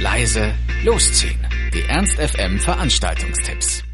leise, losziehen. Die Ernst FM Veranstaltungstipps.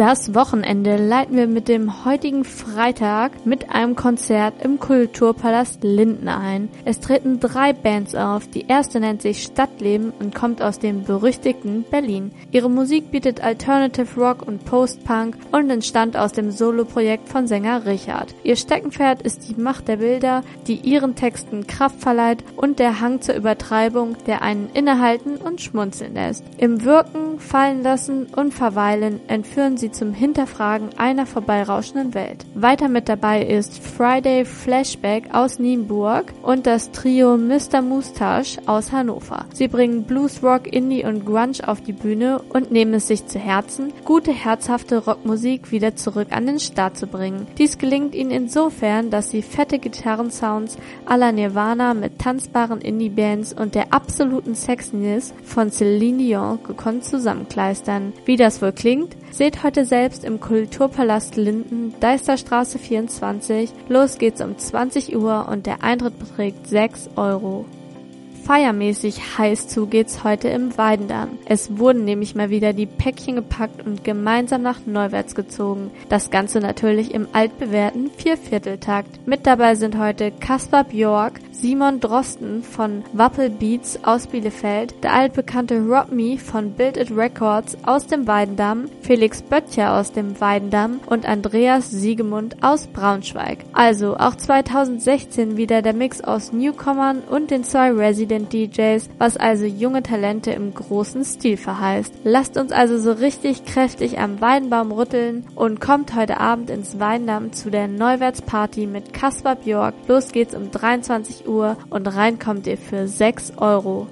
Das Wochenende leiten wir mit dem heutigen Freitag mit einem Konzert im Kulturpalast Linden ein. Es treten drei Bands auf. Die erste nennt sich Stadtleben und kommt aus dem berüchtigten Berlin. Ihre Musik bietet Alternative Rock und Post-Punk und entstand aus dem Soloprojekt von Sänger Richard. Ihr Steckenpferd ist die Macht der Bilder, die ihren Texten Kraft verleiht und der Hang zur Übertreibung, der einen innehalten und schmunzeln lässt. Im Wirken, Fallen lassen und Verweilen entführen sie zum Hinterfragen einer vorbeirauschenden Welt. Weiter mit dabei ist Friday Flashback aus Nienburg und das Trio Mr. Moustache aus Hannover. Sie bringen Blues, Rock, Indie und Grunge auf die Bühne und nehmen es sich zu Herzen, gute herzhafte Rockmusik wieder zurück an den Start zu bringen. Dies gelingt ihnen insofern, dass sie fette Gitarrensounds la Nirvana mit tanzbaren Indie-Bands und der absoluten Sexiness von Celine Dion gekonnt zusammenkleistern. Wie das wohl klingt, seht heute selbst im Kulturpalast Linden, Deisterstraße 24. Los geht's um 20 Uhr und der Eintritt beträgt 6 Euro. Feiermäßig heiß zu geht's heute im Weidendamm. Es wurden nämlich mal wieder die Päckchen gepackt und gemeinsam nach Neuwärts gezogen. Das Ganze natürlich im altbewährten Viervierteltakt. Mit dabei sind heute Kaspar Bjork, Simon Drosten von Wappel Beats aus Bielefeld, der altbekannte Rob Me von Build It Records aus dem Weidendamm, Felix Böttcher aus dem Weidendamm und Andreas Siegemund aus Braunschweig. Also auch 2016 wieder der Mix aus Newcomern und den zwei Resident DJs, was also junge Talente im großen Stil verheißt. Lasst uns also so richtig kräftig am Weidenbaum rütteln und kommt heute Abend ins Weidendamm zu der Neuwärtsparty mit Kaspar Björk. Los geht's um 23 Uhr Uhr und rein kommt ihr für 6 Euro.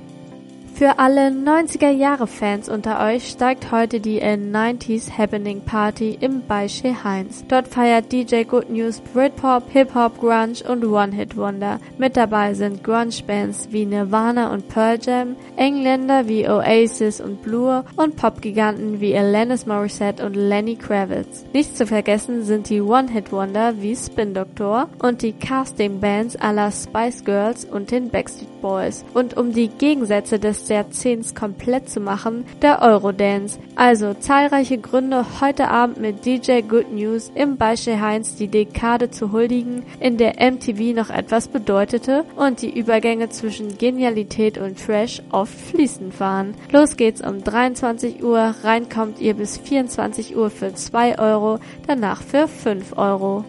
Für alle 90er Jahre Fans unter euch steigt heute die N90s Happening Party im Beische Heinz. Dort feiert DJ Good News Britpop, Hip-Hop, Grunge und One-Hit-Wonder. Mit dabei sind Grunge-Bands wie Nirvana und Pearl Jam, Engländer wie Oasis und Blur und Pop-Giganten wie Alanis Morissette und Lenny Kravitz. Nicht zu vergessen sind die One-Hit-Wonder wie Spin Doctor und die Casting-Bands aller Spice Girls und den Backstreet Boys. Und um die Gegensätze des Jahrzehnts komplett zu machen, der Eurodance. Also zahlreiche Gründe, heute Abend mit DJ Good News im Beispiel Heinz die Dekade zu huldigen, in der MTV noch etwas bedeutete und die Übergänge zwischen Genialität und Trash oft fließend waren. Los geht's um 23 Uhr, reinkommt ihr bis 24 Uhr für 2 Euro, danach für 5 Euro.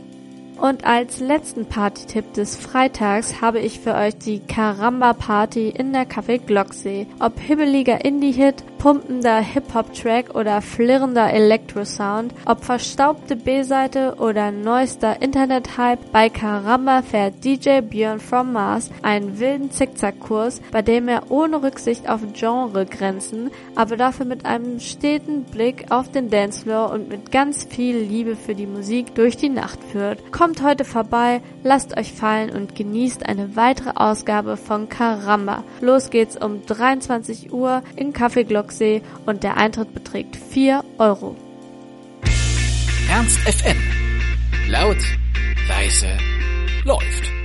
Und als letzten Partytipp des Freitags habe ich für euch die Karamba Party in der Café Glocksee. Ob hibbeliger Indie-Hit, pumpender Hip-Hop-Track oder flirrender Electro-Sound, ob verstaubte B-Seite oder neuester Internet-Hype, bei Karamba fährt DJ Björn from Mars einen wilden Zickzackkurs, bei dem er ohne Rücksicht auf Genregrenzen, aber dafür mit einem steten Blick auf den Dancefloor und mit ganz viel Liebe für die Musik durch die Nacht führt. Kommt Kommt heute vorbei, lasst euch fallen und genießt eine weitere Ausgabe von Karamba. Los geht's um 23 Uhr in Café Glocksee und der Eintritt beträgt 4 Euro. Ernst FM. Laut, leise, läuft.